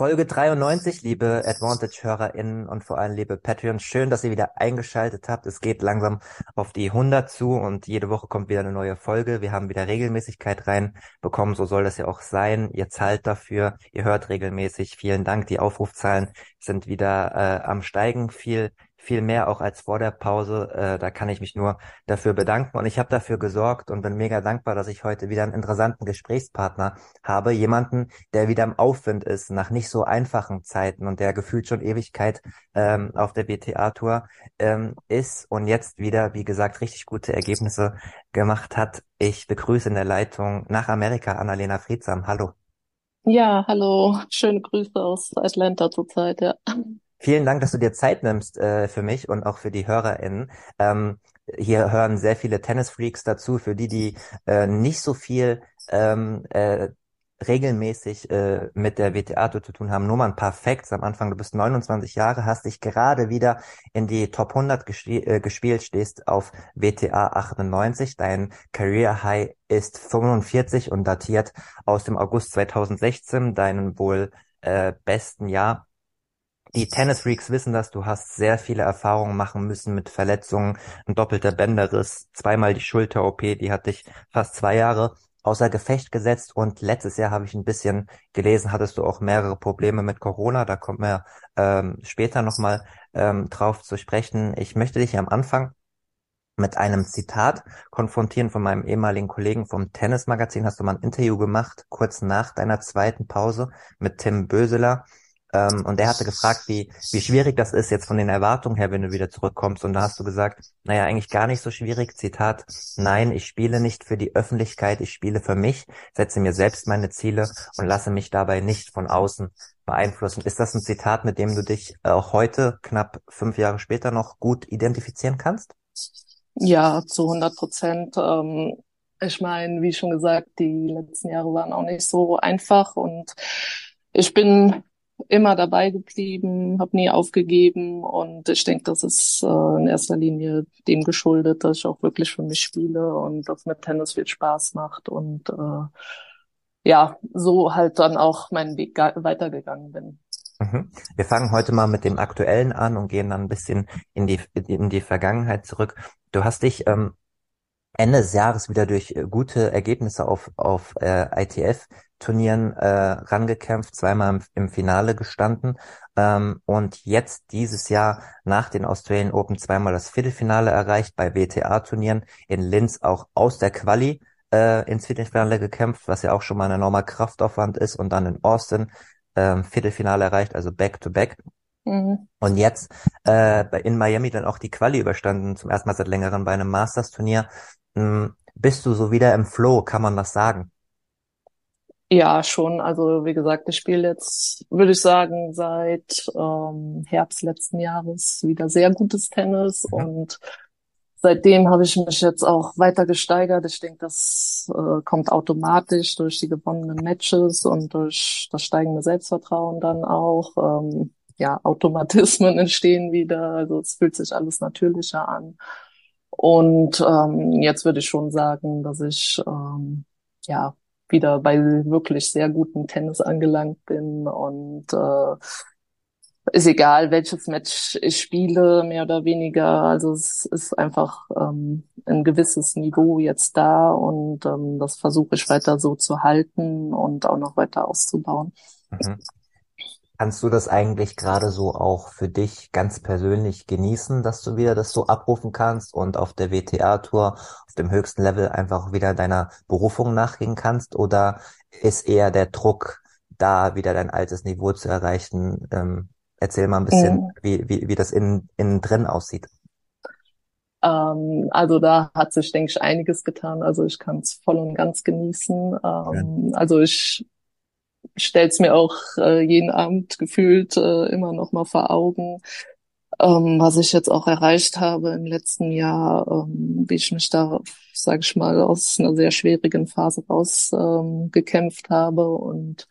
Folge 93, liebe Advantage-HörerInnen und vor allem liebe Patreons. Schön, dass ihr wieder eingeschaltet habt. Es geht langsam auf die 100 zu und jede Woche kommt wieder eine neue Folge. Wir haben wieder Regelmäßigkeit reinbekommen. So soll das ja auch sein. Ihr zahlt dafür. Ihr hört regelmäßig. Vielen Dank. Die Aufrufzahlen sind wieder äh, am Steigen. Viel viel mehr auch als vor der Pause. Äh, da kann ich mich nur dafür bedanken und ich habe dafür gesorgt und bin mega dankbar, dass ich heute wieder einen interessanten Gesprächspartner habe. Jemanden, der wieder im Aufwind ist nach nicht so einfachen Zeiten und der gefühlt schon Ewigkeit ähm, auf der BTA-Tour ähm, ist und jetzt wieder, wie gesagt, richtig gute Ergebnisse gemacht hat. Ich begrüße in der Leitung nach Amerika Annalena Friedsam. Hallo. Ja, hallo. Schöne Grüße aus Atlanta zurzeit, ja. Vielen Dank, dass du dir Zeit nimmst äh, für mich und auch für die HörerInnen. Ähm, hier hören sehr viele Tennisfreaks dazu, für die, die äh, nicht so viel ähm, äh, regelmäßig äh, mit der WTA zu tun haben. Nur mal ein paar Facts am Anfang. Du bist 29 Jahre, hast dich gerade wieder in die Top 100 gesp äh, gespielt, stehst auf WTA 98. Dein Career High ist 45 und datiert aus dem August 2016, deinen wohl äh, besten Jahr die Tennis-Freaks wissen das, du hast sehr viele Erfahrungen machen müssen mit Verletzungen, ein doppelter Bänderriss, zweimal die Schulter-OP, die hat dich fast zwei Jahre außer Gefecht gesetzt und letztes Jahr habe ich ein bisschen gelesen, hattest du auch mehrere Probleme mit Corona, da kommt wir ähm, später nochmal ähm, drauf zu sprechen. Ich möchte dich am Anfang mit einem Zitat konfrontieren von meinem ehemaligen Kollegen vom Tennismagazin. Hast du mal ein Interview gemacht, kurz nach deiner zweiten Pause mit Tim Böseler. Ähm, und der hatte gefragt, wie, wie schwierig das ist jetzt von den Erwartungen her, wenn du wieder zurückkommst. Und da hast du gesagt, naja, eigentlich gar nicht so schwierig. Zitat, nein, ich spiele nicht für die Öffentlichkeit, ich spiele für mich, setze mir selbst meine Ziele und lasse mich dabei nicht von außen beeinflussen. Ist das ein Zitat, mit dem du dich auch heute, knapp fünf Jahre später, noch gut identifizieren kannst? Ja, zu 100 Prozent. Ähm, ich meine, wie schon gesagt, die letzten Jahre waren auch nicht so einfach und ich bin immer dabei geblieben, habe nie aufgegeben und ich denke, das ist äh, in erster Linie dem geschuldet, dass ich auch wirklich für mich spiele und dass mir Tennis viel Spaß macht und äh, ja, so halt dann auch meinen Weg weitergegangen bin. Mhm. Wir fangen heute mal mit dem Aktuellen an und gehen dann ein bisschen in die, in die Vergangenheit zurück. Du hast dich ähm, Ende des Jahres wieder durch äh, gute Ergebnisse auf, auf äh, ITF-Turnieren äh, rangekämpft, zweimal im, im Finale gestanden ähm, und jetzt dieses Jahr nach den Australian Open zweimal das Viertelfinale erreicht, bei WTA-Turnieren in Linz auch aus der Quali äh, ins Viertelfinale gekämpft, was ja auch schon mal ein enormer Kraftaufwand ist und dann in Austin ähm, Viertelfinale erreicht, also Back-to-Back. -back. Mhm. Und jetzt äh, in Miami dann auch die Quali überstanden, zum ersten Mal seit längerem bei einem Masters-Turnier. Hm, bist du so wieder im Flow, kann man das sagen? Ja, schon. Also wie gesagt, ich spiele jetzt, würde ich sagen, seit ähm, Herbst letzten Jahres wieder sehr gutes Tennis mhm. und seitdem habe ich mich jetzt auch weiter gesteigert. Ich denke, das äh, kommt automatisch durch die gewonnenen Matches und durch das steigende Selbstvertrauen dann auch. Ähm, ja, Automatismen entstehen wieder. Also es fühlt sich alles natürlicher an. Und ähm, jetzt würde ich schon sagen, dass ich ähm, ja wieder bei wirklich sehr guten Tennis angelangt bin und äh, ist egal, welches Match ich spiele, mehr oder weniger. Also es ist einfach ähm, ein gewisses Niveau jetzt da und ähm, das versuche ich weiter so zu halten und auch noch weiter auszubauen. Mhm. Kannst du das eigentlich gerade so auch für dich ganz persönlich genießen, dass du wieder das so abrufen kannst und auf der WTA-Tour auf dem höchsten Level einfach wieder deiner Berufung nachgehen kannst? Oder ist eher der Druck da, wieder dein altes Niveau zu erreichen? Ähm, erzähl mal ein bisschen, mhm. wie, wie, wie das innen, innen drin aussieht. Ähm, also da hat sich, denke ich, einiges getan. Also ich kann es voll und ganz genießen. Ähm, also ich stell's mir auch äh, jeden Abend gefühlt äh, immer noch mal vor Augen, ähm, was ich jetzt auch erreicht habe im letzten Jahr, ähm, wie ich mich da, sage ich mal, aus einer sehr schwierigen Phase raus ähm, habe und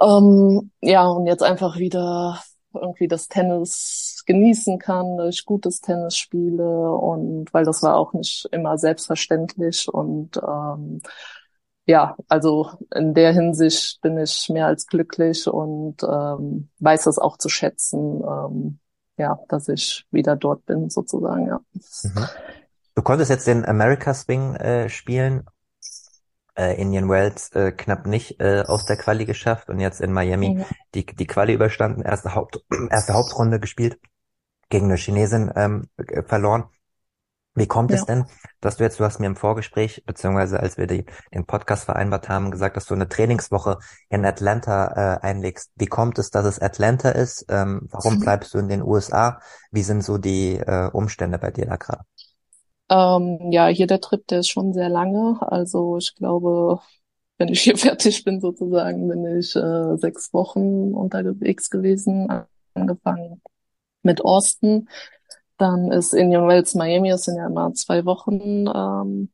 ähm, ja und jetzt einfach wieder irgendwie das Tennis genießen kann, ich gutes Tennis spiele und weil das war auch nicht immer selbstverständlich und ähm, ja, also in der Hinsicht bin ich mehr als glücklich und ähm, weiß das auch zu schätzen, ähm, ja, dass ich wieder dort bin sozusagen, ja. Mhm. Du konntest jetzt den America Swing äh, spielen äh, Indian Wells äh, knapp nicht äh, aus der Quali geschafft und jetzt in Miami mhm. die, die Quali überstanden, erste, Haupt, erste Hauptrunde gespielt, gegen eine Chinesin ähm, äh, verloren. Wie kommt ja. es denn, dass du jetzt, du hast mir im Vorgespräch, beziehungsweise als wir die, den Podcast vereinbart haben, gesagt, dass du eine Trainingswoche in Atlanta äh, einlegst. Wie kommt es, dass es Atlanta ist? Ähm, warum mhm. bleibst du in den USA? Wie sind so die äh, Umstände bei dir da gerade? Ähm, ja, hier der Trip, der ist schon sehr lange. Also ich glaube, wenn ich hier fertig bin sozusagen, bin ich äh, sechs Wochen unterwegs gewesen, angefangen mit Austin. Dann ist Indian Wells Miami, das sind ja immer zwei Wochen ähm,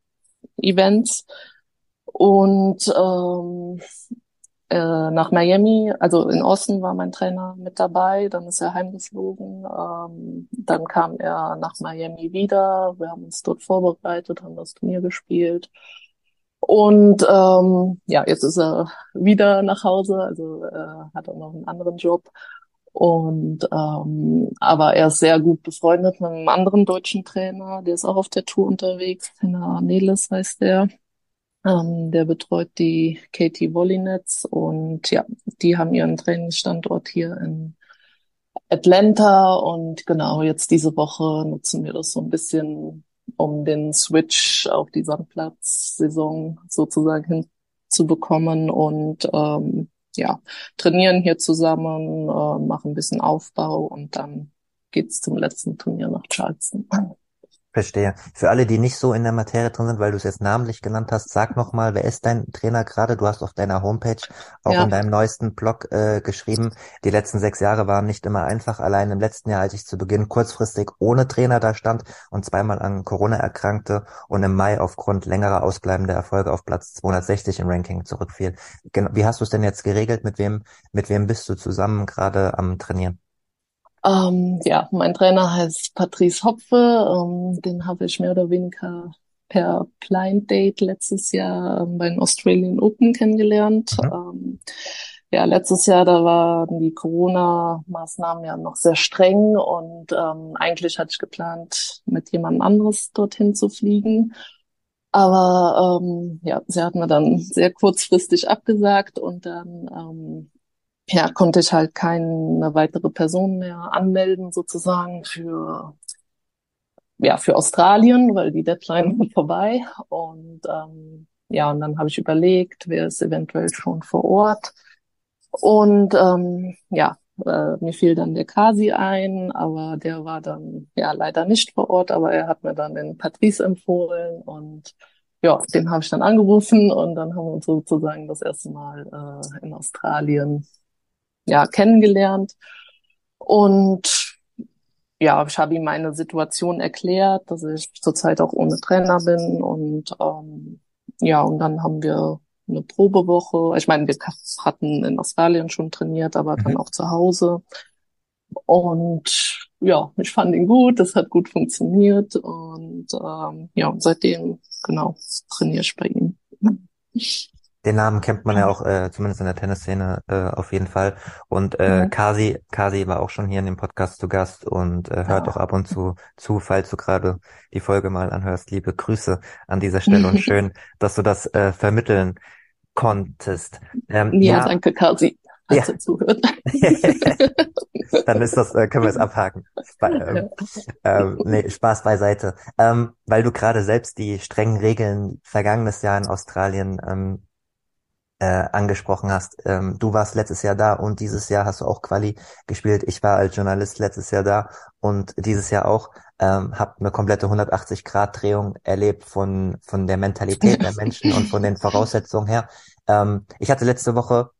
Events. Und ähm, äh, nach Miami, also in Osten war mein Trainer mit dabei, dann ist er heimgeflogen, ähm, dann kam er nach Miami wieder, wir haben uns dort vorbereitet, haben das Turnier gespielt. Und ähm, ja, jetzt ist er wieder nach Hause, also äh, hat er noch einen anderen Job und ähm, aber er ist sehr gut befreundet mit einem anderen deutschen Trainer, der ist auch auf der Tour unterwegs, Trainer Neles heißt der. Ähm, der betreut die Katie Wollinetz und ja, die haben ihren Trainingsstandort hier in Atlanta und genau jetzt diese Woche nutzen wir das so ein bisschen, um den Switch auf die Sandplatzsaison sozusagen hinzubekommen und ähm, ja, trainieren hier zusammen, äh, machen ein bisschen Aufbau und dann geht's zum letzten Turnier nach Charleston. Verstehe. Für alle, die nicht so in der Materie drin sind, weil du es jetzt namentlich genannt hast, sag nochmal, wer ist dein Trainer gerade? Du hast auf deiner Homepage, auch ja. in deinem neuesten Blog äh, geschrieben, die letzten sechs Jahre waren nicht immer einfach. Allein im letzten Jahr, als ich zu Beginn kurzfristig ohne Trainer da stand und zweimal an Corona erkrankte und im Mai aufgrund längerer ausbleibender Erfolge auf Platz 260 im Ranking zurückfiel. Wie hast du es denn jetzt geregelt? Mit wem, mit wem bist du zusammen gerade am Trainieren? Ähm, ja, mein Trainer heißt Patrice Hopfe. Ähm, den habe ich mehr oder weniger per Blind Date letztes Jahr ähm, bei den Australian Open kennengelernt. Mhm. Ähm, ja, letztes Jahr, da waren die Corona-Maßnahmen ja noch sehr streng und ähm, eigentlich hatte ich geplant, mit jemand anderes dorthin zu fliegen. Aber ähm, ja, sie hat mir dann sehr kurzfristig abgesagt und dann ähm, ja, konnte ich halt keine weitere Person mehr anmelden sozusagen für ja für Australien, weil die Deadline war vorbei. Und ähm, ja und dann habe ich überlegt, wer ist eventuell schon vor Ort. Und ähm, ja äh, mir fiel dann der Kasi ein, aber der war dann ja leider nicht vor Ort, aber er hat mir dann den Patrice empfohlen und ja, den habe ich dann angerufen und dann haben wir uns sozusagen das erste Mal äh, in Australien ja, kennengelernt. Und ja, ich habe ihm meine Situation erklärt, dass ich zurzeit auch ohne Trainer bin und ähm, ja, und dann haben wir eine Probewoche. Ich meine, wir hatten in Australien schon trainiert, aber mhm. dann auch zu Hause. Und ja, ich fand ihn gut, das hat gut funktioniert und ähm, ja, seitdem genau trainiere ich bei ihm. Den Namen kennt man ja auch, äh, zumindest in der Tennisszene, äh, auf jeden Fall. Und äh, mhm. Kasi, Kasi war auch schon hier in dem Podcast zu Gast und äh, hört ja. auch ab und zu zu, falls du gerade die Folge mal anhörst. Liebe Grüße an dieser Stelle und schön, dass du das äh, vermitteln konntest. Ähm, ja, ja, danke, Kasi. Ja. zuhört. Dann ist das, äh, können wir es abhaken. Ähm, ähm, nee, Spaß beiseite. Ähm, weil du gerade selbst die strengen Regeln vergangenes Jahr in Australien ähm, äh, angesprochen hast. Ähm, du warst letztes Jahr da und dieses Jahr hast du auch Quali gespielt. Ich war als Journalist letztes Jahr da und dieses Jahr auch. Ähm, habe eine komplette 180-Grad-Drehung erlebt von von der Mentalität der Menschen und von den Voraussetzungen her. Ähm, ich hatte letzte Woche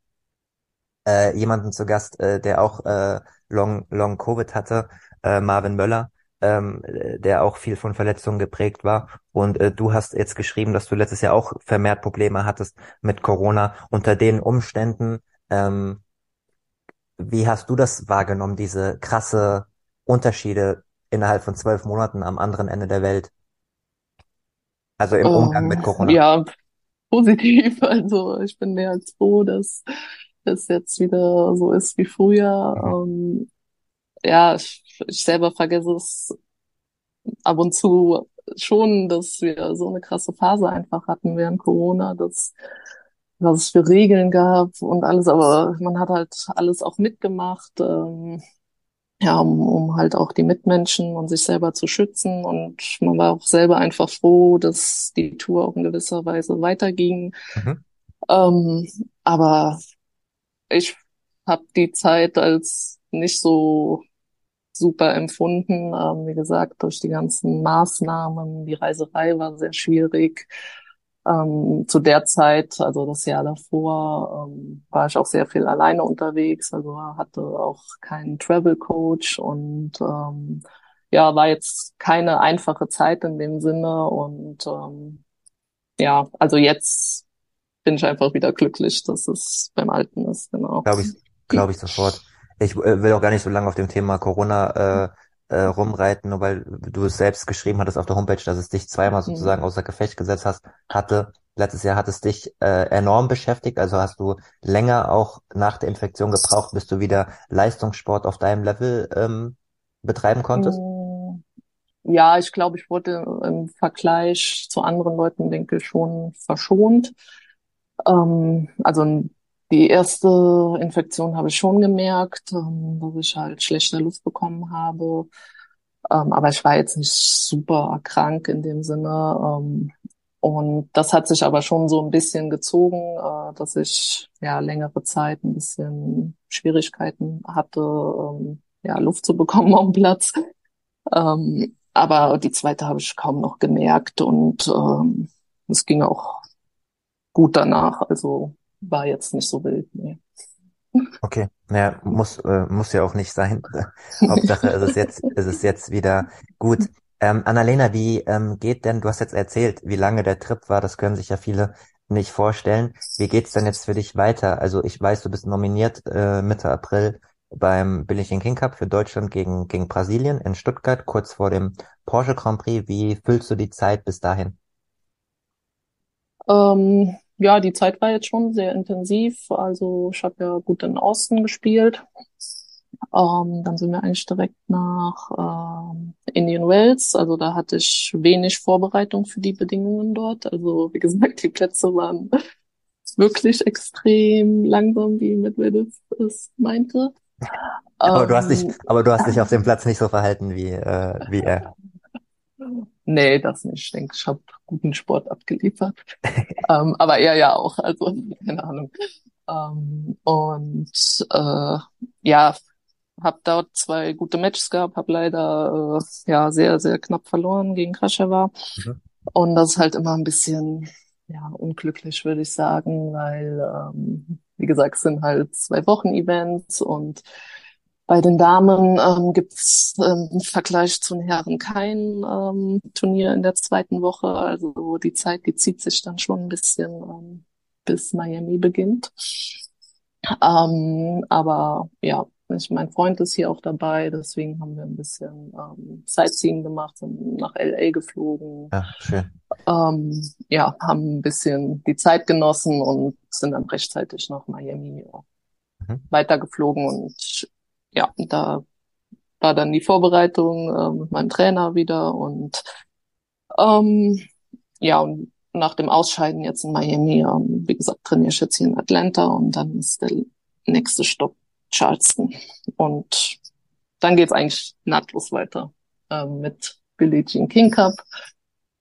äh, jemanden zu Gast, äh, der auch äh, Long, Long Covid hatte, äh, Marvin Möller, ähm, der auch viel von Verletzungen geprägt war. Und äh, du hast jetzt geschrieben, dass du letztes Jahr auch vermehrt Probleme hattest mit Corona. Unter den Umständen, ähm, wie hast du das wahrgenommen, diese krasse Unterschiede innerhalb von zwölf Monaten am anderen Ende der Welt? Also im Umgang mit Ähm, Corona. ja, positiv. Also ich bin mehr als froh, dass es jetzt wieder so ist wie früher. Mhm. Ähm, ja, ich, ich selber vergesse es ab und zu schon, dass wir so eine krasse Phase einfach hatten während Corona, dass was es für Regeln gab und alles, aber man hat halt alles auch mitgemacht, ähm, ja, um, um halt auch die Mitmenschen und sich selber zu schützen und man war auch selber einfach froh, dass die Tour auch in gewisser Weise weiterging. Mhm. Ähm, aber ich habe die Zeit als nicht so super empfunden. Ähm, wie gesagt, durch die ganzen Maßnahmen, die Reiserei war sehr schwierig. Ähm, zu der Zeit, also das Jahr davor, ähm, war ich auch sehr viel alleine unterwegs, also hatte auch keinen Travel Coach und ähm, ja, war jetzt keine einfache Zeit in dem Sinne und ähm, ja, also jetzt bin ich einfach wieder glücklich, dass es beim Alten ist, genau. Glaube ich, glaube ich sofort. Ich äh, will auch gar nicht so lange auf dem Thema Corona äh, äh, rumreiten, nur weil du es selbst geschrieben hattest auf der Homepage, dass es dich zweimal Mhm. sozusagen außer Gefecht gesetzt hast, hatte. Letztes Jahr hat es dich äh, enorm beschäftigt, also hast du länger auch nach der Infektion gebraucht, bis du wieder Leistungssport auf deinem Level ähm, betreiben konntest? Mm, Ja, ich glaube, ich wurde im Vergleich zu anderen Leuten, denke ich, schon verschont. Ähm, also die erste Infektion habe ich schon gemerkt, ähm, dass ich halt schlechte Luft bekommen habe. Ähm, aber ich war jetzt nicht super krank in dem Sinne. Ähm, und das hat sich aber schon so ein bisschen gezogen, äh, dass ich ja längere Zeit ein bisschen Schwierigkeiten hatte, ja, Luft zu bekommen am Platz. Aber die zweite habe ich kaum noch gemerkt und es ging auch gut danach. Also war jetzt nicht so wild. Nee. Okay, naja, muss, äh, muss ja auch nicht sein. Hauptsache, es ist jetzt, es ist jetzt wieder gut. Ähm, Annalena, wie ähm, geht denn, du hast jetzt erzählt, wie lange der Trip war, das können sich ja viele nicht vorstellen. Wie geht's denn jetzt für dich weiter? Also ich weiß, du bist nominiert äh, Mitte April beim Billie Jean King Cup für Deutschland gegen, gegen Brasilien in Stuttgart, kurz vor dem Porsche Grand Prix. Wie füllst du die Zeit bis dahin? Ähm, ja, die Zeit war jetzt schon sehr intensiv. Also ich habe ja gut in Austin gespielt. Ähm, dann sind wir eigentlich direkt nach ähm, Indian Wells. Also da hatte ich wenig Vorbereitung für die Bedingungen dort. Also wie gesagt, die Plätze waren wirklich extrem langsam, wie Medvedev es meinte. Aber du hast dich, Ähm, aber du hast dich auf dem Platz nicht so verhalten wie, äh, wie er. nee, das nicht. Ich denke, ich habe guten Sport abgeliefert. Ähm, aber er ja auch. Also keine Ahnung. Ähm, und äh, ja, habe dort zwei gute Matches gehabt, habe leider äh, ja sehr, sehr knapp verloren gegen Kraschewa. Mhm. Und das ist halt immer ein bisschen ja unglücklich, würde ich sagen, weil ähm, wie gesagt, es sind halt zwei Wochen Events und bei den Damen ähm, gibt's ähm, im Vergleich zu den Herren kein ähm, Turnier in der zweiten Woche. Also die Zeit, die zieht sich dann schon ein bisschen ähm, bis Miami beginnt. Ähm, aber ja, ich, mein Freund ist hier auch dabei, deswegen haben wir ein bisschen ähm, Sightseeing gemacht, sind nach LA geflogen, Ja, schön. ähm, ja, haben ein bisschen die Zeit genossen und sind dann rechtzeitig nach Miami ja, Mhm. weitergeflogen und ja, da war dann die Vorbereitung äh, mit meinem Trainer wieder und ähm, ja, und nach dem Ausscheiden jetzt in Miami, ähm, wie gesagt, trainiere ich jetzt hier in Atlanta und dann ist der nächste Stopp Charleston. Und dann geht's eigentlich nahtlos weiter ähm, mit Billie Jean King Cup,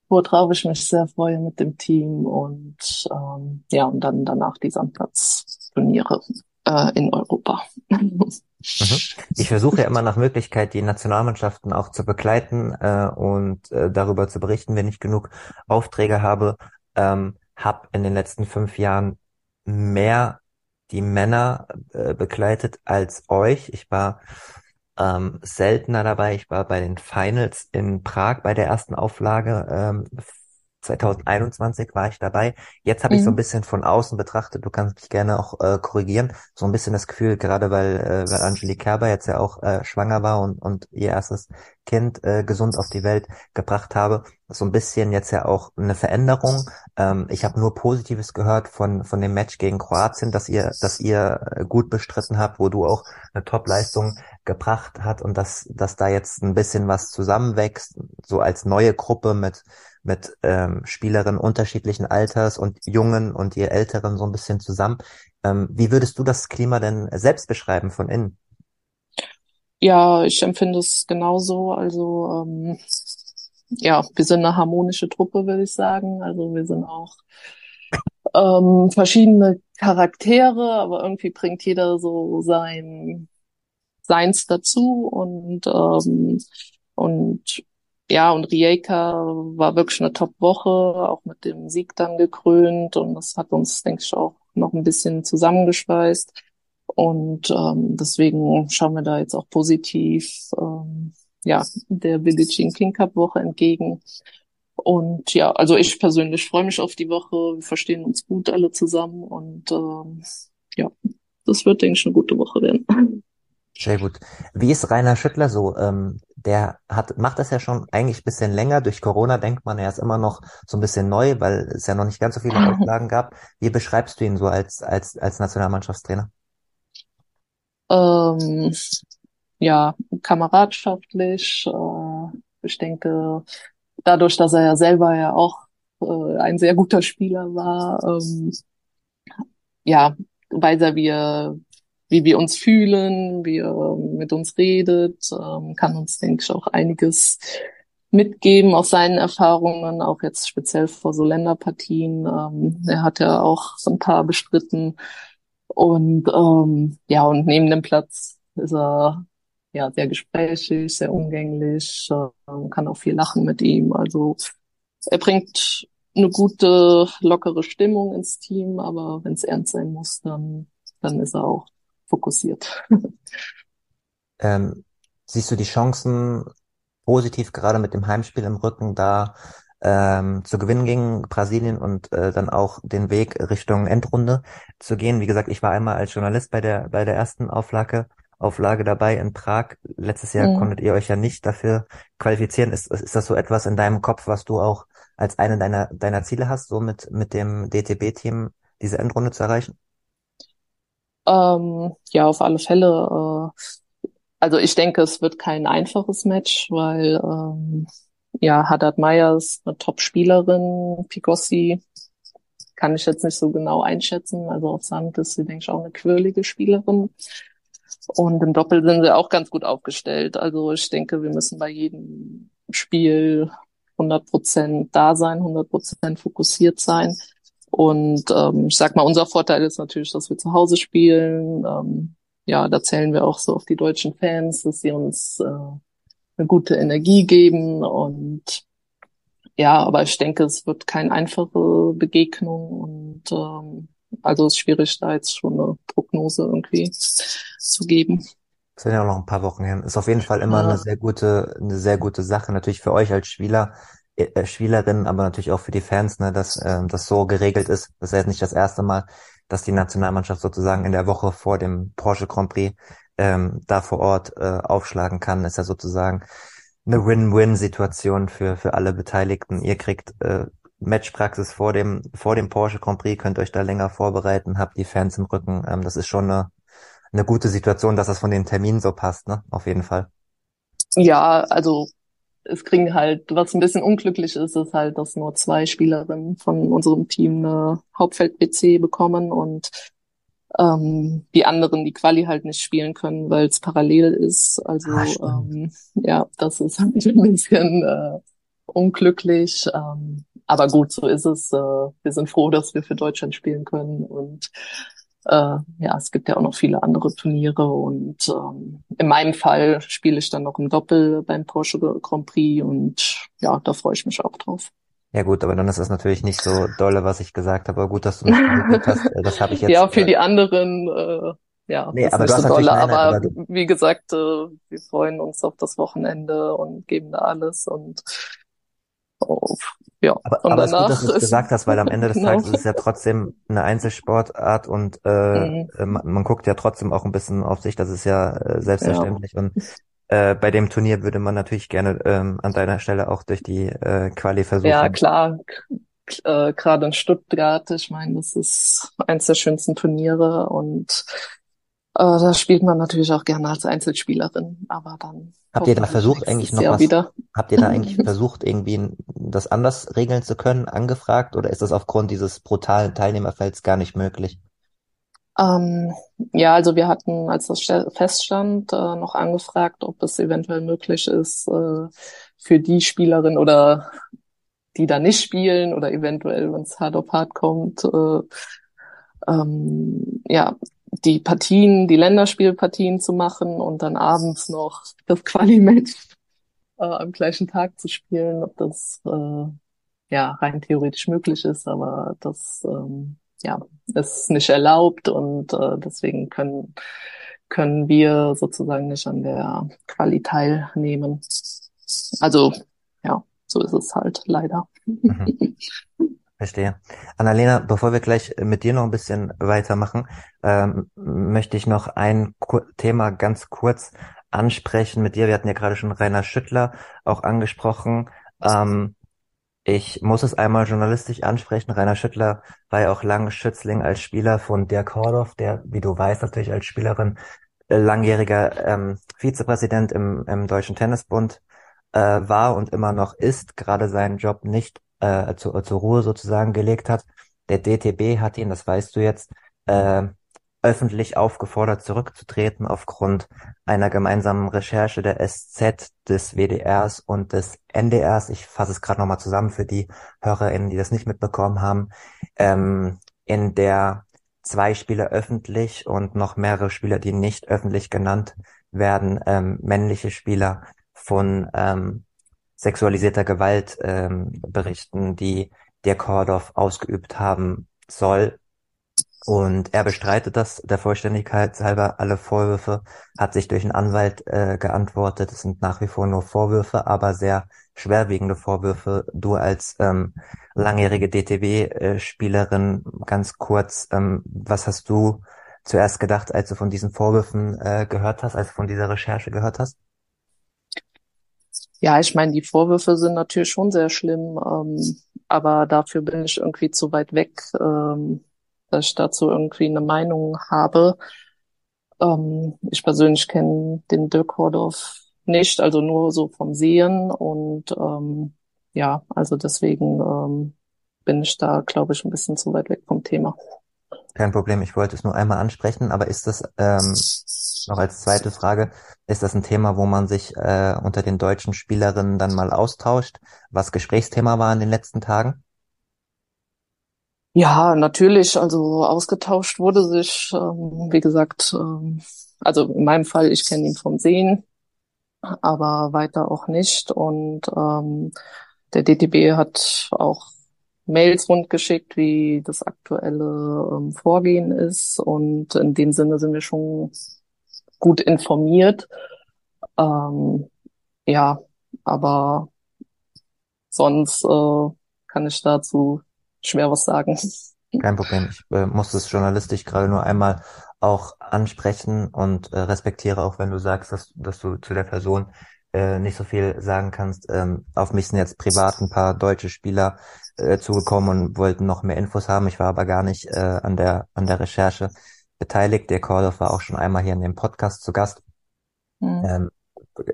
worauf ich mich sehr freue mit dem Team und ähm, ja, und dann danach die Sandplatzturniere äh, in Europa. Ich versuche ja immer nach Möglichkeit, die Nationalmannschaften auch zu begleiten äh, und äh, darüber zu berichten, wenn ich genug Aufträge habe. Ähm, hab in den letzten fünf Jahren mehr die Männer äh, begleitet als euch. Ich war ähm, seltener dabei. Ich war bei den Finals in Prag bei der ersten Auflage. Ähm, 2021 war ich dabei. Jetzt habe ich so ein mhm. bisschen von außen betrachtet, du kannst mich gerne auch äh, korrigieren, so ein bisschen das Gefühl, gerade weil, äh, weil Angelique Kerber jetzt ja auch äh, schwanger war und, und ihr erstes Kind äh, gesund auf die Welt gebracht habe, so ein bisschen jetzt ja auch eine Veränderung. Ähm, ich habe nur Positives gehört von von dem Match gegen Kroatien, dass ihr dass ihr äh, gut bestritten habt, wo du auch eine Top-Leistung gebracht hat und dass dass da jetzt ein bisschen was zusammenwächst, so als neue Gruppe mit mit ähm, Spielerinnen unterschiedlichen Alters und Jungen und ihr Älteren so ein bisschen zusammen. Ähm, wie würdest du das Klima denn selbst beschreiben von innen? Ja, ich empfinde es genauso. Also ähm, ja, wir sind eine harmonische Truppe, würde ich sagen. Also wir sind auch ähm, verschiedene Charaktere, aber irgendwie bringt jeder so sein Seins dazu und ähm, und ja, und Rijeka war wirklich eine Top-Woche, auch mit dem Sieg dann gekrönt und das hat uns, denke ich, auch noch ein bisschen zusammengeschweißt. Und ähm, deswegen schauen wir da jetzt auch positiv ähm, ja, der Billie King Cup Woche entgegen. Und ja, also ich persönlich freue mich auf die Woche. Wir verstehen uns gut alle zusammen und ähm, ja, das wird, denke ich, eine gute Woche werden. Sehr gut. Wie ist Rainer Schüttler so? Ähm, der hat, macht das ja schon eigentlich bisschen länger. Durch Corona denkt man, er ist immer noch so ein bisschen neu, weil es ja noch nicht ganz so viele Auflagen gab. Wie beschreibst du ihn so als, als, als Nationalmannschaftstrainer? Ähm, ja, kameradschaftlich. Äh, ich denke, dadurch, dass er ja selber ja auch äh, ein sehr guter Spieler war, ähm, ja, weiß er, wie er, wie wir uns fühlen, wie er mit uns redet, ähm, kann uns, denke ich, auch einiges mitgeben aus seinen Erfahrungen, auch jetzt speziell vor so Länderpartien. Ähm, er hat ja auch so ein paar bestritten. Und ähm, ja, und neben dem Platz ist er ja sehr gesprächig, sehr umgänglich, äh, kann auch viel lachen mit ihm. Also er bringt eine gute, lockere Stimmung ins Team, aber wenn es ernst sein muss, dann, dann ist er auch fokussiert. ähm, siehst du die Chancen positiv gerade mit dem Heimspiel im Rücken da ähm, zu gewinnen gegen Brasilien und äh, dann auch den Weg Richtung Endrunde zu gehen. Wie gesagt, ich war einmal als Journalist bei der bei der ersten Auflage Auflage dabei in Prag. Letztes Jahr mhm. konntet ihr euch ja nicht dafür qualifizieren. Ist, ist das so etwas in deinem Kopf, was du auch als eine deiner deiner Ziele hast, so mit mit dem DTB-Team diese Endrunde zu erreichen? Ähm, ja, auf alle Fälle. Äh, also ich denke, es wird kein einfaches Match, weil ähm, ja, Haddad Meyers, eine Top-Spielerin, Pigossi kann ich jetzt nicht so genau einschätzen. Also auf Sand ist sie, denke ich, auch eine quirlige Spielerin. Und im Doppel sind sie auch ganz gut aufgestellt. Also ich denke, wir müssen bei jedem Spiel 100 Prozent da sein, 100 Prozent fokussiert sein. Und ähm, ich sag mal, unser Vorteil ist natürlich, dass wir zu Hause spielen. Ähm, ja, da zählen wir auch so auf die deutschen Fans, dass sie uns äh, eine gute Energie geben. Und ja, aber ich denke, es wird keine einfache Begegnung. Und ähm, also es ist schwierig, da jetzt schon eine Prognose irgendwie zu geben. Es sind ja noch ein paar Wochen hin. Ist auf jeden Fall immer ja. eine sehr gute, eine sehr gute Sache. Natürlich für euch als Spieler, Spielerinnen, aber natürlich auch für die Fans, ne, dass äh, das so geregelt ist. Das ist jetzt nicht das erste Mal, dass die Nationalmannschaft sozusagen in der Woche vor dem Porsche Grand Prix ähm, da vor Ort äh, aufschlagen kann. Ist ja sozusagen eine Win-Win-Situation für für alle Beteiligten. Ihr kriegt äh, Matchpraxis vor dem vor dem Porsche Grand Prix, könnt euch da länger vorbereiten, habt die Fans im Rücken. Ähm, das ist schon eine eine gute Situation, dass das von den Terminen so passt, ne? Auf jeden Fall. Ja, also es kriegen halt, was ein bisschen unglücklich ist, ist halt, dass nur zwei Spielerinnen von unserem Team eine Hauptfeld-BC bekommen und ähm, die anderen die Quali halt nicht spielen können, weil es parallel ist. Also ah, ähm, ja, das ist halt ein bisschen äh, unglücklich. Ähm, aber gut, so ist es. Äh, wir sind froh, dass wir für Deutschland spielen können und äh, ja, es gibt ja auch noch viele andere Turniere und ähm, in meinem Fall spiele ich dann noch im Doppel beim Porsche Grand Prix und ja, da freue ich mich auch drauf. Ja gut, aber dann ist das natürlich nicht so dolle, was ich gesagt habe. Aber gut, dass du mich hast. Äh, Das habe ich jetzt. Ja, für äh, die anderen, äh, ja, nee, das ist aber nicht du hast so dolle, nein, aber aber wie gesagt, äh, wir freuen uns auf das Wochenende und geben da alles und oh, ja, aber, und aber es ist gut, dass du es gesagt hast, weil am Ende des genau. Tages ist es ja trotzdem eine Einzelsportart und äh, Mhm. äh, man, man guckt ja trotzdem auch ein bisschen auf sich. Das ist ja äh, Ja, selbstverständlich. Und äh, bei dem Turnier würde man natürlich gerne ähm, an deiner Stelle auch durch die äh, Quali ja, versuchen. klar, k- äh, gerade in Stuttgart, ich meine, das ist eins der schönsten Turniere und da spielt man natürlich auch gerne als Einzelspielerin, aber dann Habt ihr da versucht, eigentlich noch Jahr was, wieder. habt ihr da eigentlich versucht, irgendwie das anders regeln zu können, angefragt, oder ist das aufgrund dieses brutalen Teilnehmerfelds gar nicht möglich? Ähm, ja, also wir hatten, als das feststand, äh, noch angefragt, ob es eventuell möglich ist, äh, für die Spielerin oder die da nicht spielen oder eventuell, wenn es hart auf hart kommt, äh, ähm, ja, die Partien, die Länderspielpartien zu machen und dann abends noch das Quali-Match äh, am gleichen Tag zu spielen, ob das äh, ja rein theoretisch möglich ist, aber das ähm, ja ist nicht erlaubt und äh, deswegen können können wir sozusagen nicht an der Quali teilnehmen. Also ja, so ist es halt leider. Mhm. Verstehe. Annalena, bevor wir gleich mit dir noch ein bisschen weitermachen, ähm, möchte ich noch ein Kur Thema ganz kurz ansprechen mit dir. Wir hatten ja gerade schon Rainer Schüttler auch angesprochen. Ähm, ich muss es einmal journalistisch ansprechen. Rainer Schüttler war ja auch lange Schützling als Spieler von Dirk Hordorf, der, wie du weißt, natürlich als Spielerin äh, langjähriger ähm, Vizepräsident im, im Deutschen Tennisbund äh, war und immer noch ist, gerade seinen Job nicht äh, zu, zur Ruhe sozusagen gelegt hat. Der DTB hat ihn, das weißt du jetzt, äh, öffentlich aufgefordert, zurückzutreten aufgrund einer gemeinsamen Recherche der SZ, des WDRs und des NDRs. Ich fasse es gerade nochmal zusammen für die HörerInnen, die das nicht mitbekommen haben, ähm, in der zwei Spieler öffentlich und noch mehrere Spieler, die nicht öffentlich genannt werden, ähm, männliche Spieler von ähm, sexualisierter Gewalt ähm, berichten, die der Kordov ausgeübt haben soll. Und er bestreitet das der Vollständigkeit halber alle Vorwürfe, hat sich durch einen Anwalt äh, geantwortet. Es sind nach wie vor nur Vorwürfe, aber sehr schwerwiegende Vorwürfe. Du als ähm, langjährige DTB-Spielerin, ganz kurz, ähm, was hast du zuerst gedacht, als du von diesen Vorwürfen äh, gehört hast, als du von dieser Recherche gehört hast? Ja, ich meine, die Vorwürfe sind natürlich schon sehr schlimm, ähm, aber dafür bin ich irgendwie zu weit weg, ähm, dass ich dazu irgendwie eine Meinung habe. Ähm, ich persönlich kenne den Dirk Hordorf nicht, also nur so vom Sehen und ähm, ja, also deswegen ähm, bin ich da, glaube ich, ein bisschen zu weit weg vom Thema. Kein Problem, ich wollte es nur einmal ansprechen, aber ist das ähm, noch als zweite Frage, ist das ein Thema, wo man sich äh, unter den deutschen Spielerinnen dann mal austauscht, was Gesprächsthema war in den letzten Tagen? Ja, natürlich. Also ausgetauscht wurde sich, ähm, wie gesagt, ähm, also in meinem Fall, ich kenne ihn vom Sehen, aber weiter auch nicht. Und ähm, der DTB hat auch Mails rundgeschickt, wie das aktuelle ähm, Vorgehen ist. Und in dem Sinne sind wir schon gut informiert. Ähm, ja, aber sonst äh, kann ich dazu schwer was sagen. Kein Problem, ich äh, muss es journalistisch gerade nur einmal auch ansprechen und äh, respektiere auch, wenn du sagst, dass, dass du zu der Person äh, nicht so viel sagen kannst. Ähm, auf mich sind jetzt privat ein paar deutsche Spieler äh, zugekommen und wollten noch mehr Infos haben. Ich war aber gar nicht äh, an der an der Recherche beteiligt. Der Kordov war auch schon einmal hier in dem Podcast zu Gast. Hm. Ähm,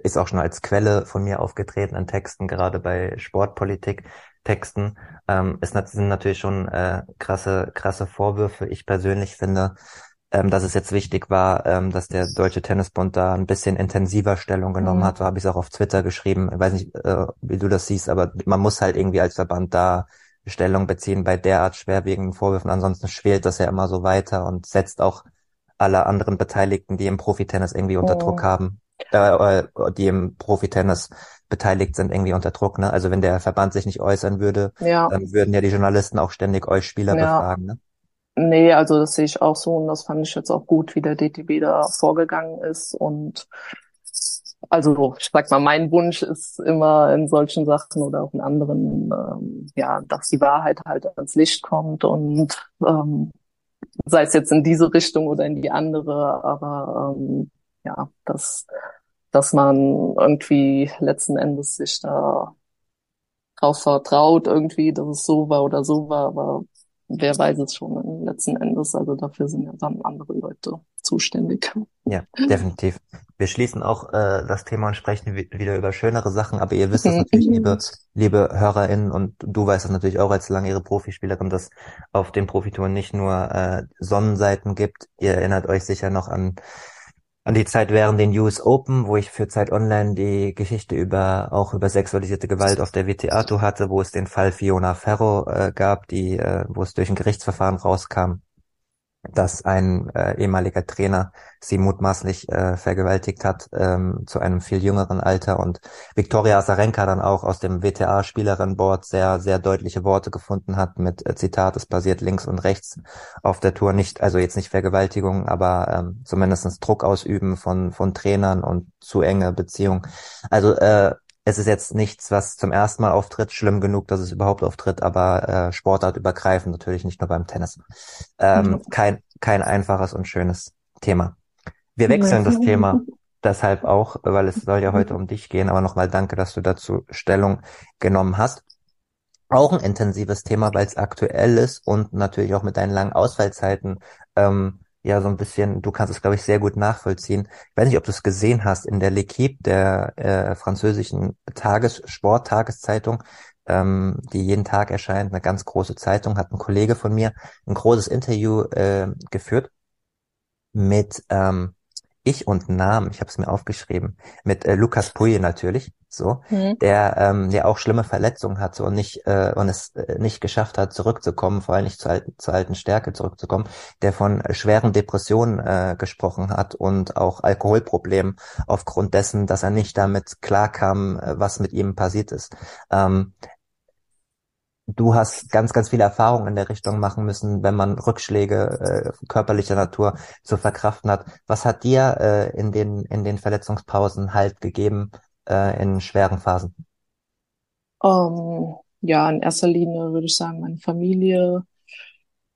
ist auch schon als Quelle von mir aufgetreten in Texten, gerade bei Sportpolitik. Texten. Ähm, es sind natürlich schon äh, krasse, krasse Vorwürfe. Ich persönlich finde, ähm, dass es jetzt wichtig war, ähm, dass der Deutsche Tennisbund da ein bisschen intensiver Stellung genommen Mhm. hat. So habe ich es auch auf Twitter geschrieben. Ich weiß nicht, äh, wie du das siehst, aber man muss halt irgendwie als Verband da Stellung beziehen bei derart schwerwiegenden Vorwürfen. Ansonsten schwelt das ja immer so weiter und setzt auch alle anderen Beteiligten, die im Profitennis irgendwie unter Mhm. Druck haben. äh, die im Profitennis beteiligt sind, irgendwie unter Druck. Ne? Also wenn der Verband sich nicht äußern würde, ja. dann würden ja die Journalisten auch ständig euch Spieler ja. befragen. Ne? Nee, also das sehe ich auch so und das fand ich jetzt auch gut, wie der DTB da vorgegangen ist und also ich sag mal, mein Wunsch ist immer in solchen Sachen oder auch in anderen, ähm, ja, dass die Wahrheit halt ans Licht kommt und ähm, sei es jetzt in diese Richtung oder in die andere, aber ähm, ja, dass, dass man irgendwie letzten Endes sich da drauf vertraut irgendwie, dass es so war oder so war, aber wer weiß es schon letzten Endes. Also dafür sind ja dann andere Leute zuständig. Ja, definitiv. Wir schließen auch äh, das Thema und sprechen wieder über schönere Sachen, aber ihr wisst es natürlich, liebe, liebe HörerInnen, und du weißt es natürlich auch als langjährige Profispielerin, dass auf den Profitouren nicht nur äh, Sonnenseiten gibt. Ihr erinnert euch sicher noch an an die Zeit während den US Open, wo ich für Zeit Online die Geschichte über auch über sexualisierte Gewalt auf der WTA hatte, wo es den Fall Fiona Ferro äh, gab, die äh, wo es durch ein Gerichtsverfahren rauskam, dass ein äh, ehemaliger Trainer sie mutmaßlich äh, vergewaltigt hat ähm, zu einem viel jüngeren Alter und Viktoria Azarenka dann auch aus dem WTA-Spielerin-Board sehr, sehr deutliche Worte gefunden hat mit äh, Zitat, es basiert links und rechts auf der Tour nicht, also jetzt nicht Vergewaltigung, aber ähm, zumindestens Druck ausüben von, von Trainern und zu enge Beziehungen. Also äh, es ist jetzt nichts, was zum ersten Mal auftritt, schlimm genug, dass es überhaupt auftritt, aber äh, Sportart übergreifend, natürlich nicht nur beim Tennis. Ähm, mhm. kein, kein einfaches und schönes Thema. Wir wechseln das Thema deshalb auch, weil es soll ja heute um dich gehen, aber nochmal danke, dass du dazu Stellung genommen hast. Auch ein intensives Thema, weil es aktuell ist und natürlich auch mit deinen langen Ausfallzeiten ähm, ja so ein bisschen, du kannst es, glaube ich, sehr gut nachvollziehen. Ich weiß nicht, ob du es gesehen hast, in der L'Equipe, der äh, französischen Tagessport-Tageszeitung, ähm, die jeden Tag erscheint, eine ganz große Zeitung, hat ein Kollege von mir ein großes Interview äh, geführt mit ähm, ich und Namen, ich habe es mir aufgeschrieben, mit äh, Lukas Puye natürlich, so, mhm. der ähm, der auch schlimme Verletzungen hatte und nicht äh, und es äh, nicht geschafft hat zurückzukommen, vor allem nicht zur alten, zur alten Stärke zurückzukommen, der von schweren Depressionen äh, gesprochen hat und auch Alkoholproblemen aufgrund dessen, dass er nicht damit klarkam, äh, was mit ihm passiert ist. Ähm, du hast ganz, ganz viele Erfahrungen in der Richtung machen müssen, wenn man Rückschläge äh, körperlicher Natur zu verkraften hat. Was hat dir äh, in den in den Verletzungspausen Halt gegeben äh, in schweren Phasen? Um, ähm, ja, in erster Linie würde ich sagen meine Familie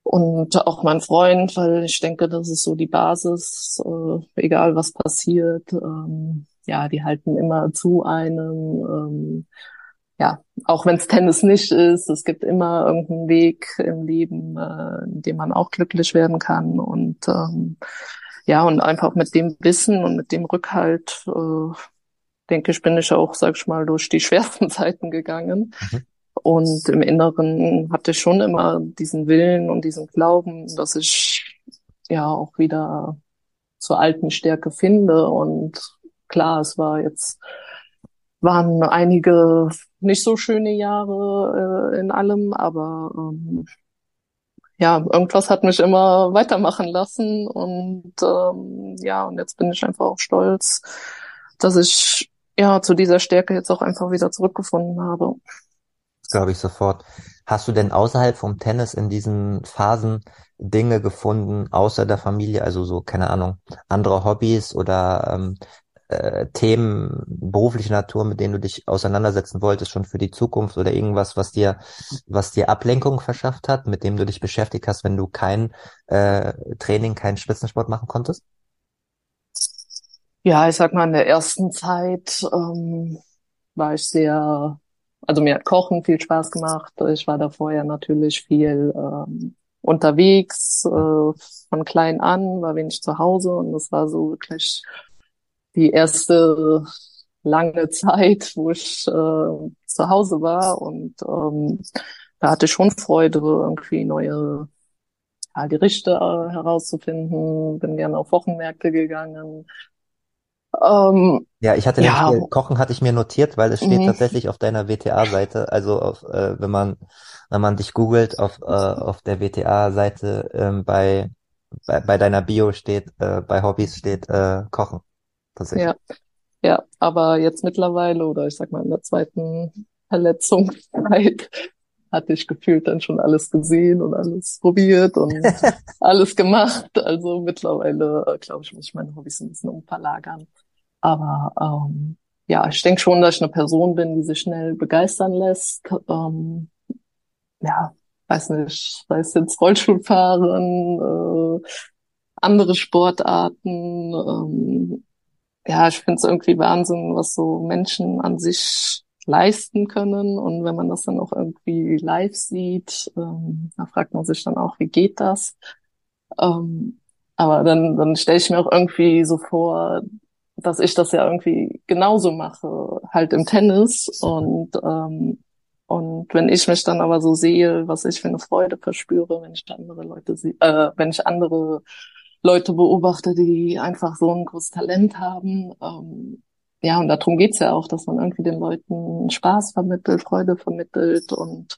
und auch mein Freund, weil ich denke, das ist so die Basis, äh, egal was passiert. Ähm, ja, die halten immer zu einem. Ähm, ja, auch wenn es Tennis nicht ist, es gibt immer irgendeinen Weg im Leben, äh, in dem man auch glücklich werden kann. Und ähm, ja, und einfach mit dem Wissen und mit dem Rückhalt, äh, denke ich, bin ich auch, sag ich mal, durch die schwersten Zeiten gegangen. Mhm. Und im Inneren hatte ich schon immer diesen Willen und diesen Glauben, dass ich ja auch wieder zur alten Stärke finde. Und klar, es war jetzt waren einige nicht so schöne Jahre äh, in allem, aber ähm, ja, irgendwas hat mich immer weitermachen lassen und ähm, ja, und jetzt bin ich einfach auch stolz, dass ich ja zu dieser Stärke jetzt auch einfach wieder zurückgefunden habe. Glaube ich sofort. Hast du denn außerhalb vom Tennis in diesen Phasen Dinge gefunden, außer der Familie, also so, keine Ahnung, andere Hobbys oder ähm, äh, Themen beruflicher Natur, mit denen du dich auseinandersetzen wolltest, schon für die Zukunft oder irgendwas, was dir, was dir Ablenkung verschafft hat, mit dem du dich beschäftigt hast, wenn du kein äh, Training, keinen Spitzensport machen konntest? Ja, ich sag mal, in der ersten Zeit ähm, war ich sehr, also mir hat Kochen viel Spaß gemacht. Ich war da vorher natürlich viel ähm, unterwegs, äh, von klein an, war wenig zu Hause und das war so wirklich die erste lange Zeit, wo ich äh, zu Hause war und ähm, da hatte ich schon Freude, irgendwie neue ja, Gerichte äh, herauszufinden, bin gerne auf Wochenmärkte gegangen. Ähm, ja, ich hatte ja, nämlich, Kochen hatte ich mir notiert, weil es steht mhm. tatsächlich auf deiner WTA-Seite, also auf, äh, wenn man wenn man dich googelt auf äh, auf der WTA-Seite ähm, bei, bei bei deiner Bio steht äh, bei Hobbys steht äh, Kochen tatsächlich. Ja. ja, aber jetzt mittlerweile oder ich sag mal in der zweiten Verletzungszeit hatte ich gefühlt dann schon alles gesehen und alles probiert und alles gemacht. Also mittlerweile, glaube ich, muss ich meine Hobbys ein bisschen umverlagern. Aber ähm, ja, ich denke schon, dass ich eine Person bin, die sich schnell begeistern lässt. Ähm, ja, weiß nicht, sei es jetzt Rollstuhlfahren, äh, andere Sportarten. Ähm, ja, ich finde es irgendwie Wahnsinn, was so Menschen an sich leisten können. Und wenn man das dann auch irgendwie live sieht, ähm, da fragt man sich dann auch, wie geht das? Ähm, aber dann, dann stelle ich mir auch irgendwie so vor, dass ich das ja irgendwie genauso mache, halt im Tennis. Und, ähm, und wenn ich mich dann aber so sehe, was ich für eine Freude verspüre, wenn ich andere Leute sehe, äh, wenn ich andere Leute beobachte, die einfach so ein großes Talent haben, ähm, ja, und darum geht's ja auch, dass man irgendwie den Leuten Spaß vermittelt, Freude vermittelt und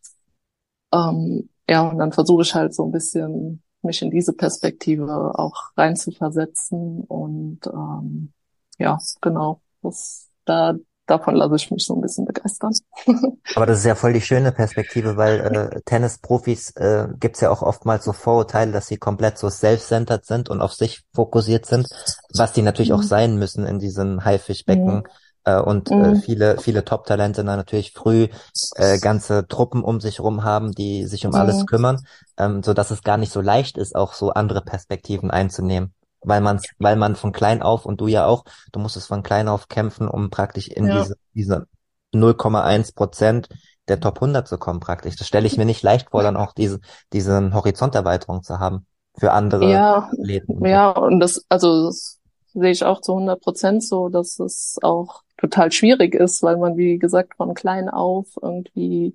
ähm, ja, und dann versuche ich halt so ein bisschen mich in diese Perspektive auch reinzuversetzen und ähm, ja, genau, das da davon lasse ich mich so ein bisschen begeistern. Aber das ist ja voll die schöne Perspektive, weil äh, Tennisprofis äh, gibt ja auch oftmals so Vorurteile, dass sie komplett so self-centered sind und auf sich fokussiert sind, was die natürlich mhm. auch sein müssen in diesem Haifischbecken. Mhm. Äh, und äh, mhm. äh, viele, viele Top-Talente dann natürlich früh äh, ganze Truppen um sich rum haben, die sich um alles kümmern, ähm, so dass es gar nicht so leicht ist, auch so andere Perspektiven einzunehmen weil man, weil man von klein auf und du ja auch, du musstest von klein auf kämpfen, um praktisch in ja. diese, diese 0,1 Prozent der Top 100 zu kommen praktisch. Das stelle ich mir nicht leicht vor, dann auch diese, diese Horizonterweiterung zu haben für andere ja, Athleten. Ja, und das, also das sehe ich auch zu 100 Prozent so, dass es auch total schwierig ist, weil man, wie gesagt, von klein auf irgendwie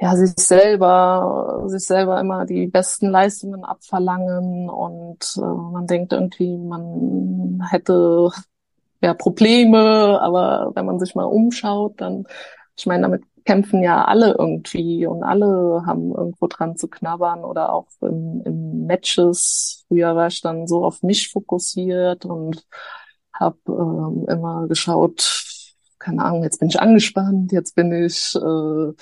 ja, sich selber, sich selber immer die besten Leistungen abverlangen und äh, man denkt irgendwie, man hätte ja Probleme, aber wenn man sich mal umschaut, dann, ich meine, damit kämpfen ja alle irgendwie und alle haben irgendwo dran zu knabbern oder auch in, in Matches. Früher war ich dann so auf mich fokussiert und habe ähm, immer geschaut, keine Ahnung, jetzt bin ich angespannt, jetzt bin ich äh,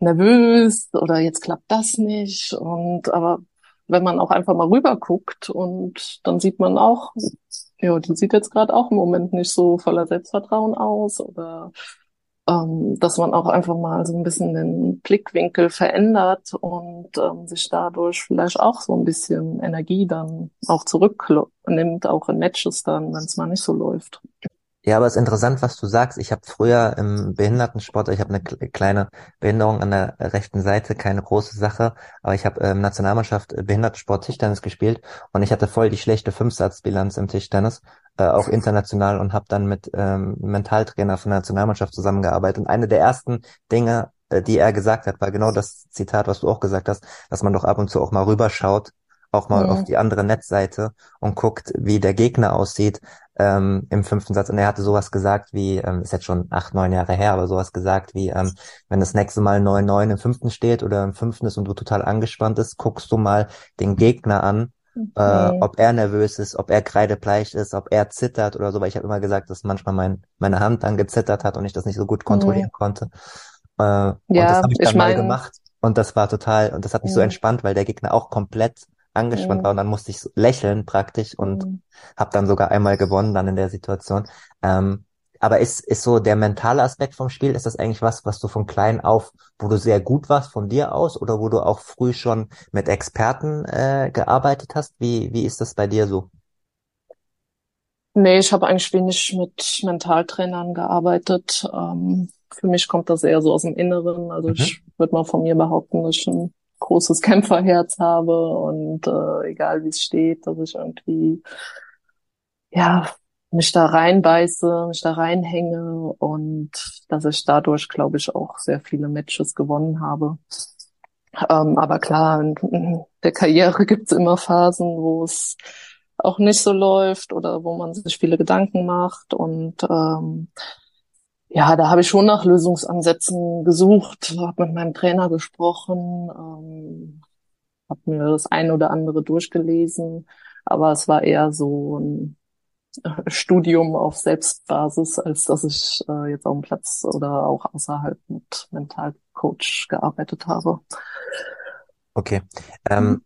nervös oder jetzt klappt das nicht. Und aber wenn man auch einfach mal rüber guckt und dann sieht man auch, ja, die sieht jetzt gerade auch im Moment nicht so voller Selbstvertrauen aus oder ähm, dass man auch einfach mal so ein bisschen den Blickwinkel verändert und ähm, sich dadurch vielleicht auch so ein bisschen Energie dann auch zurücknimmt, auch in Matches dann, wenn es mal nicht so läuft. Ja, aber es ist interessant, was du sagst. Ich habe früher im Behindertensport, ich habe eine kleine Behinderung an der rechten Seite, keine große Sache, aber ich habe ähm, Nationalmannschaft äh, Behindertensport Tischtennis gespielt und ich hatte voll die schlechte Fünfsatzbilanz im Tischtennis, äh, auch international und habe dann mit ähm, Mentaltrainer von der Nationalmannschaft zusammengearbeitet. Und eine der ersten Dinge, äh, die er gesagt hat, war genau das Zitat, was du auch gesagt hast, dass man doch ab und zu auch mal rüberschaut auch mal mhm. auf die andere Netzseite und guckt, wie der Gegner aussieht ähm, im fünften Satz. Und er hatte sowas gesagt wie, ähm, ist jetzt schon acht, neun Jahre her, aber sowas gesagt wie, ähm, wenn das nächste Mal 9-9 im fünften steht oder im fünften ist und du total angespannt ist, guckst du mal den Gegner an, äh, ob er nervös ist, ob er kreidebleich ist, ob er zittert oder so, weil ich habe immer gesagt, dass manchmal mein, meine Hand dann gezittert hat und ich das nicht so gut kontrollieren mhm. konnte. Äh, ja, und das habe ich dann ich mein, mal gemacht. Und das war total, und das hat mich mhm. so entspannt, weil der Gegner auch komplett angespannt mhm. war und dann musste ich so lächeln praktisch und mhm. habe dann sogar einmal gewonnen dann in der Situation. Ähm, aber ist, ist so der mentale Aspekt vom Spiel, ist das eigentlich was, was du von klein auf, wo du sehr gut warst von dir aus oder wo du auch früh schon mit Experten äh, gearbeitet hast? Wie, wie ist das bei dir so? Nee, ich habe eigentlich wenig mit Mentaltrainern gearbeitet. Ähm, für mich kommt das eher so aus dem Inneren. Also mhm. ich würde mal von mir behaupten, dass ich ein großes Kämpferherz habe und äh, egal wie es steht, dass ich irgendwie ja mich da reinbeiße, mich da reinhänge und dass ich dadurch, glaube ich, auch sehr viele Matches gewonnen habe. Ähm, aber klar, in der Karriere gibt's immer Phasen, wo es auch nicht so läuft oder wo man sich viele Gedanken macht und ähm, ja, da habe ich schon nach Lösungsansätzen gesucht, habe mit meinem Trainer gesprochen, ähm, habe mir das eine oder andere durchgelesen, aber es war eher so ein Studium auf Selbstbasis, als dass ich äh, jetzt auf dem Platz oder auch außerhalb mit Mentalcoach gearbeitet habe. Okay. Ähm, mhm.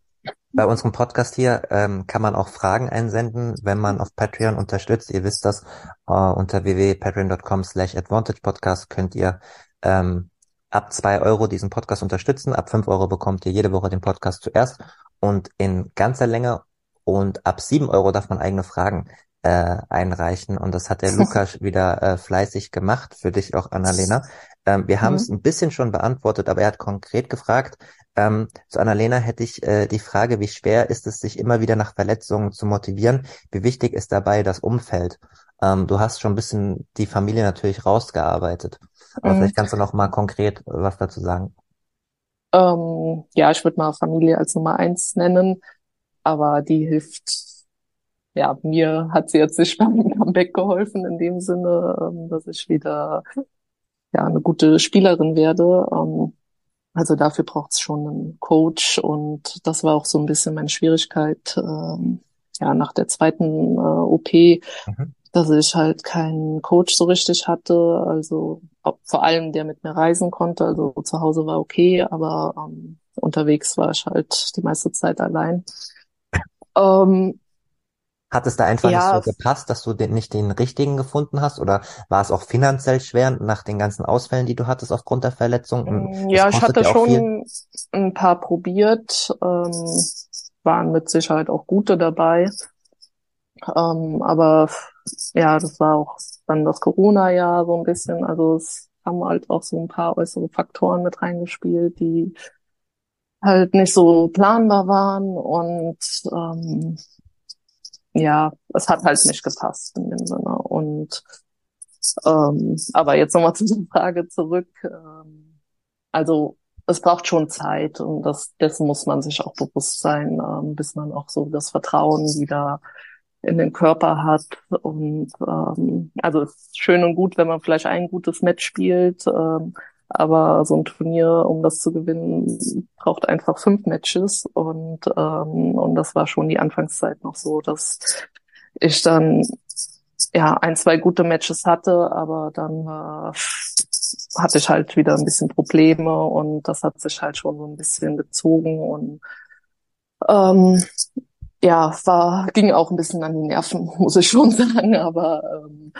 Bei unserem Podcast hier ähm, kann man auch Fragen einsenden, wenn man auf Patreon unterstützt. Ihr wisst das, äh, unter www.patreon.com slash advantagepodcast könnt ihr ähm, ab zwei Euro diesen Podcast unterstützen. Ab fünf Euro bekommt ihr jede Woche den Podcast zuerst und in ganzer Länge. Und ab sieben Euro darf man eigene Fragen äh, einreichen. Und das hat der Lukas wieder äh, fleißig gemacht, für dich auch, Annalena. Ähm, wir haben es mhm. ein bisschen schon beantwortet, aber er hat konkret gefragt, ähm, zu Annalena hätte ich äh, die Frage, wie schwer ist es, sich immer wieder nach Verletzungen zu motivieren? Wie wichtig ist dabei das Umfeld? Ähm, du hast schon ein bisschen die Familie natürlich rausgearbeitet. Aber mhm. vielleicht kannst du noch mal konkret was dazu sagen. Ähm, ja, ich würde mal Familie als Nummer eins nennen, aber die hilft ja, mir hat sie jetzt nicht beim Comeback geholfen in dem Sinne, ähm, dass ich wieder ja eine gute Spielerin werde. Ähm, also dafür braucht es schon einen Coach und das war auch so ein bisschen meine Schwierigkeit ähm, ja nach der zweiten äh, OP, mhm. dass ich halt keinen Coach so richtig hatte. Also vor allem der mit mir reisen konnte. Also zu Hause war okay, aber ähm, unterwegs war ich halt die meiste Zeit allein. Ähm, hat es da einfach ja, nicht so gepasst, dass du den, nicht den richtigen gefunden hast? Oder war es auch finanziell schwer nach den ganzen Ausfällen, die du hattest aufgrund der Verletzung? Mm, ja, ich hatte schon viel. ein paar probiert, ähm, waren mit Sicherheit auch gute dabei. Ähm, aber ja, das war auch dann das Corona-Jahr so ein bisschen. Also es haben halt auch so ein paar äußere Faktoren mit reingespielt, die halt nicht so planbar waren und ähm, ja, es hat halt nicht gepasst in dem Sinne. Und ähm, aber jetzt nochmal zu der Frage zurück. Ähm, also es braucht schon Zeit und das dessen muss man sich auch bewusst sein, ähm, bis man auch so das Vertrauen wieder in den Körper hat. Und ähm, also es ist schön und gut, wenn man vielleicht ein gutes Match spielt. Ähm, aber so ein Turnier, um das zu gewinnen, braucht einfach fünf Matches. Und, ähm, und das war schon die Anfangszeit noch so, dass ich dann ja ein, zwei gute Matches hatte, aber dann äh, hatte ich halt wieder ein bisschen Probleme. Und das hat sich halt schon so ein bisschen gezogen. Und ähm, ja, war, ging auch ein bisschen an die Nerven, muss ich schon sagen, aber ähm,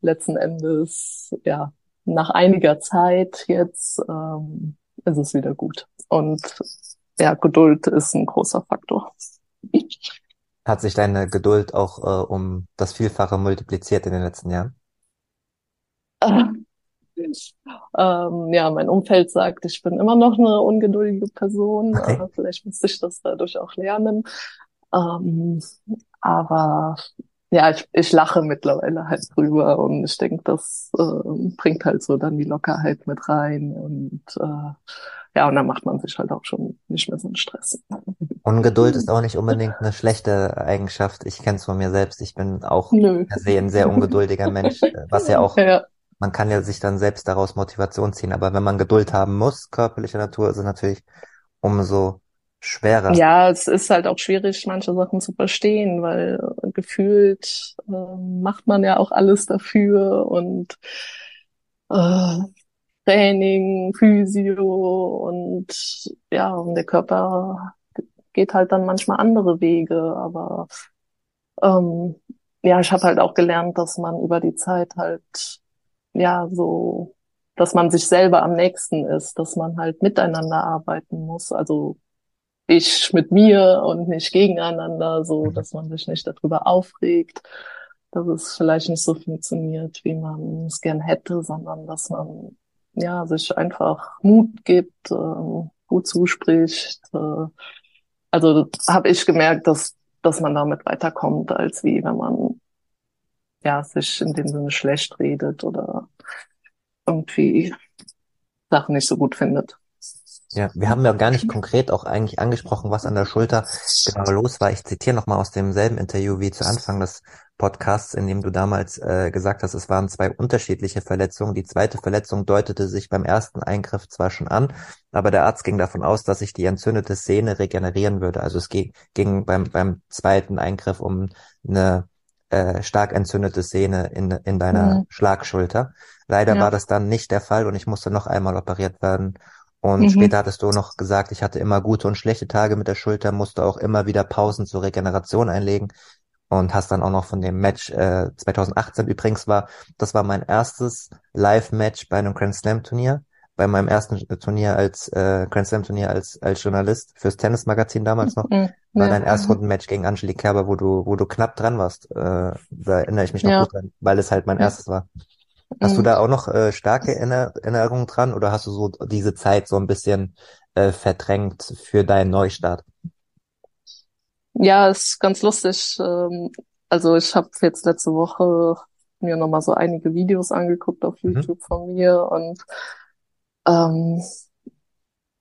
letzten Endes, ja, nach einiger Zeit jetzt ähm, ist es wieder gut. Und ja, Geduld ist ein großer Faktor. Hat sich deine Geduld auch äh, um das Vielfache multipliziert in den letzten Jahren? ähm, ja, mein Umfeld sagt, ich bin immer noch eine ungeduldige Person. Okay. Äh, vielleicht müsste ich das dadurch auch lernen. Ähm, aber ja, ich, ich lache mittlerweile halt drüber und ich denke, das äh, bringt halt so dann die Lockerheit mit rein und äh, ja, und dann macht man sich halt auch schon nicht mehr so einen Stress. Ungeduld ist auch nicht unbedingt eine schlechte Eigenschaft. Ich kenne es von mir selbst. Ich bin auch Nö. ein sehr ungeduldiger Mensch, was ja auch, ja. man kann ja sich dann selbst daraus Motivation ziehen. Aber wenn man Geduld haben muss, körperlicher Natur, ist es natürlich umso schwerer. Ja, es ist halt auch schwierig, manche Sachen zu verstehen, weil gefühlt äh, macht man ja auch alles dafür und äh, Training, Physio und ja, und der Körper geht halt dann manchmal andere Wege, aber ähm, ja, ich habe halt auch gelernt, dass man über die Zeit halt ja so, dass man sich selber am nächsten ist, dass man halt miteinander arbeiten muss, also ich mit mir und nicht gegeneinander, so mhm. dass man sich nicht darüber aufregt, dass es vielleicht nicht so funktioniert, wie man es gern hätte, sondern dass man ja sich einfach Mut gibt, äh, gut zuspricht. Äh, also habe ich gemerkt, dass dass man damit weiterkommt, als wie wenn man ja sich in dem Sinne schlecht redet oder irgendwie Sachen nicht so gut findet. Ja, wir haben ja gar nicht konkret auch eigentlich angesprochen, was an der Schulter genau los war. Ich zitiere nochmal aus demselben Interview wie zu Anfang des Podcasts, in dem du damals äh, gesagt hast, es waren zwei unterschiedliche Verletzungen. Die zweite Verletzung deutete sich beim ersten Eingriff zwar schon an, aber der Arzt ging davon aus, dass sich die entzündete Sehne regenerieren würde. Also es ging, ging beim, beim zweiten Eingriff um eine äh, stark entzündete Sehne in, in deiner mhm. Schlagschulter. Leider ja. war das dann nicht der Fall und ich musste noch einmal operiert werden. Und mhm. später hattest du noch gesagt, ich hatte immer gute und schlechte Tage mit der Schulter, musste auch immer wieder Pausen zur Regeneration einlegen und hast dann auch noch von dem Match äh, 2018 übrigens war, das war mein erstes Live-Match bei einem Grand Slam Turnier, bei meinem ersten Turnier als äh, Grand Slam Turnier als als Journalist fürs Tennismagazin damals noch, mhm. war dein Erstrundenmatch gegen Angelique Kerber, wo du wo du knapp dran warst, äh, da erinnere ich mich noch ja. gut dran, weil es halt mein erstes war. Hast du da auch noch äh, starke Erinnerungen dran oder hast du so diese Zeit so ein bisschen äh, verdrängt für deinen Neustart? Ja, ist ganz lustig. Ähm, also ich habe jetzt letzte Woche mir nochmal so einige Videos angeguckt auf mhm. YouTube mhm. von mir und ähm,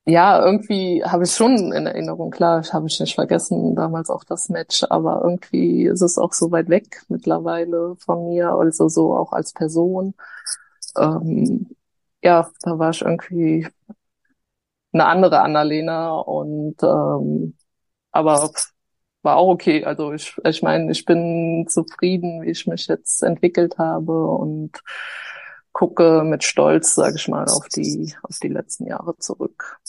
ja, irgendwie habe ich schon in Erinnerung, klar, habe ich nicht vergessen, damals auch das Match, aber irgendwie ist es auch so weit weg mittlerweile von mir, also so auch als Person. Ähm, ja, da war ich irgendwie eine andere Annalena und ähm, aber war auch okay. Also ich, ich meine, ich bin zufrieden, wie ich mich jetzt entwickelt habe und gucke mit Stolz, sage ich mal, auf die, auf die letzten Jahre zurück.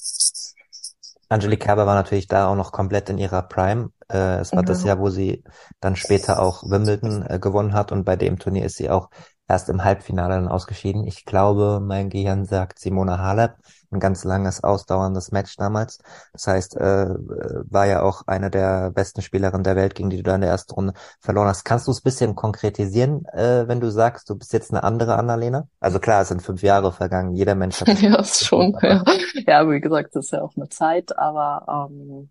Angelique Kerber war natürlich da auch noch komplett in ihrer Prime. Äh, es war ja. das Jahr, wo sie dann später auch Wimbledon äh, gewonnen hat und bei dem Turnier ist sie auch erst im Halbfinale dann ausgeschieden. Ich glaube, mein Gehirn sagt Simona Halep, ein ganz langes, ausdauerndes Match damals. Das heißt, äh, war ja auch eine der besten Spielerinnen der Welt, gegen die du da in der ersten Runde verloren hast. Kannst du es bisschen konkretisieren, äh, wenn du sagst, du bist jetzt eine andere Annalena? Also klar, es sind fünf Jahre vergangen, jeder Mensch hat... ja, ist schon, ja. ja, wie gesagt, das ist ja auch eine Zeit, aber... Ähm